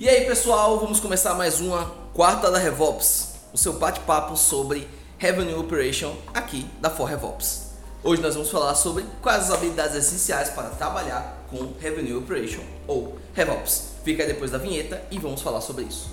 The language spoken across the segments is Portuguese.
E aí pessoal, vamos começar mais uma quarta da RevOps, o seu bate-papo sobre Revenue Operation aqui da For RevOps. Hoje nós vamos falar sobre quais as habilidades essenciais para trabalhar com Revenue Operation ou RevOps. Fica aí depois da vinheta e vamos falar sobre isso.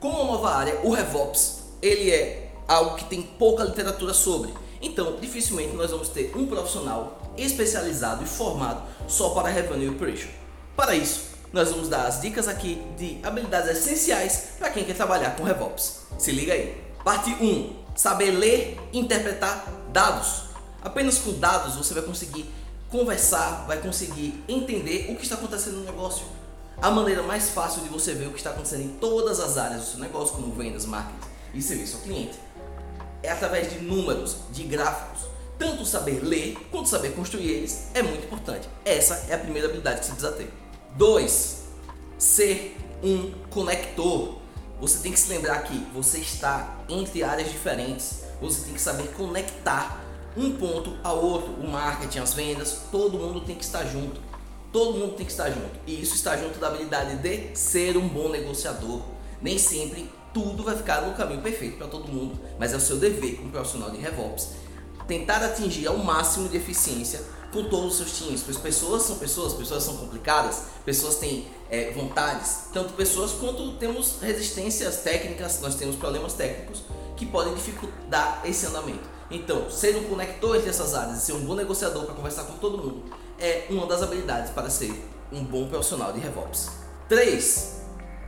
Como uma nova área, o RevOps ele é algo que tem pouca literatura sobre. Então, dificilmente nós vamos ter um profissional especializado e formado só para Revenue Operation. Para isso, nós vamos dar as dicas aqui de habilidades essenciais para quem quer trabalhar com RevOps. Se liga aí. Parte 1. Saber ler e interpretar dados. Apenas com dados você vai conseguir conversar, vai conseguir entender o que está acontecendo no negócio. A maneira mais fácil de você ver o que está acontecendo em todas as áreas do seu negócio, como vendas, marketing e serviço ao cliente, é através de números, de gráficos. Tanto saber ler quanto saber construir eles é muito importante. Essa é a primeira habilidade que você precisa ter. 2. Ser um conector. Você tem que se lembrar que você está entre áreas diferentes. Você tem que saber conectar um ponto ao outro. O marketing, as vendas, todo mundo tem que estar junto. Todo mundo tem que estar junto. E isso está junto da habilidade de ser um bom negociador. Nem sempre tudo vai ficar no caminho perfeito para todo mundo, mas é o seu dever como profissional de RevOps tentar atingir ao máximo de eficiência com todos os seus times, pois pessoas são pessoas, pessoas são complicadas, pessoas têm é, vontades, tanto pessoas quanto temos resistências técnicas, nós temos problemas técnicos que podem dificultar esse andamento. Então, ser um conector entre essas áreas e ser um bom negociador para conversar com todo mundo é uma das habilidades para ser um bom profissional de RevOps. 3.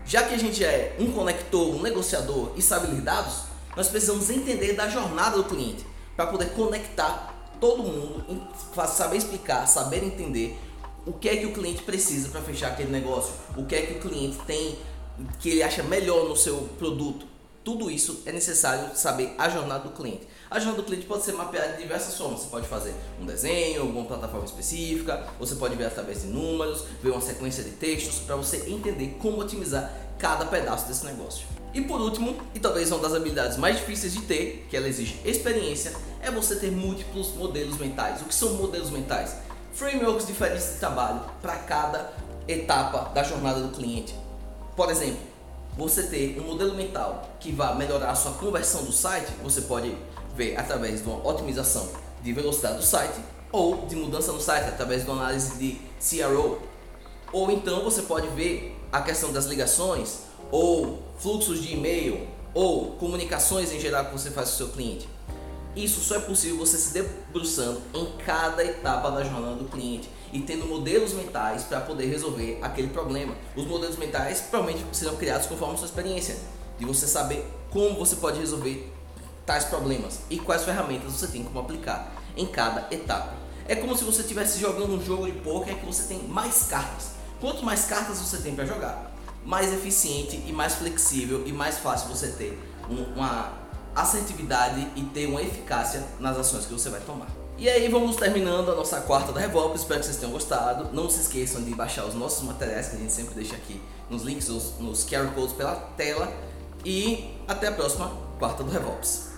Já que a gente é um conector, um negociador e sabe ler dados, nós precisamos entender da jornada do cliente para poder conectar todo mundo, saber explicar, saber entender o que é que o cliente precisa para fechar aquele negócio, o que é que o cliente tem que ele acha melhor no seu produto. Tudo isso é necessário saber a jornada do cliente. A jornada do cliente pode ser mapeada de diversas formas. Você pode fazer um desenho, alguma plataforma específica, você pode ver através de números, ver uma sequência de textos para você entender como otimizar cada pedaço desse negócio. E por último, e talvez uma das habilidades mais difíceis de ter, que ela exige experiência, é você ter múltiplos modelos mentais. O que são modelos mentais? Frameworks diferentes de trabalho para cada etapa da jornada do cliente. Por exemplo, você ter um modelo mental que vai melhorar a sua conversão do site, você pode ver através de uma otimização de velocidade do site ou de mudança no site através de uma análise de CRO. Ou então você pode ver a questão das ligações ou fluxos de e-mail, ou comunicações em geral que você faz com o seu cliente. Isso só é possível você se debruçando em cada etapa da jornada do cliente e tendo modelos mentais para poder resolver aquele problema. Os modelos mentais provavelmente serão criados conforme a sua experiência, de você saber como você pode resolver tais problemas e quais ferramentas você tem como aplicar em cada etapa. É como se você estivesse jogando um jogo de poker que você tem mais cartas. Quanto mais cartas você tem para jogar, mais eficiente e mais flexível e mais fácil você ter uma assertividade e ter uma eficácia nas ações que você vai tomar. E aí vamos terminando a nossa quarta da Revolve, espero que vocês tenham gostado. Não se esqueçam de baixar os nossos materiais que a gente sempre deixa aqui nos links, nos, nos QR Codes pela tela. E até a próxima quarta do Revolves.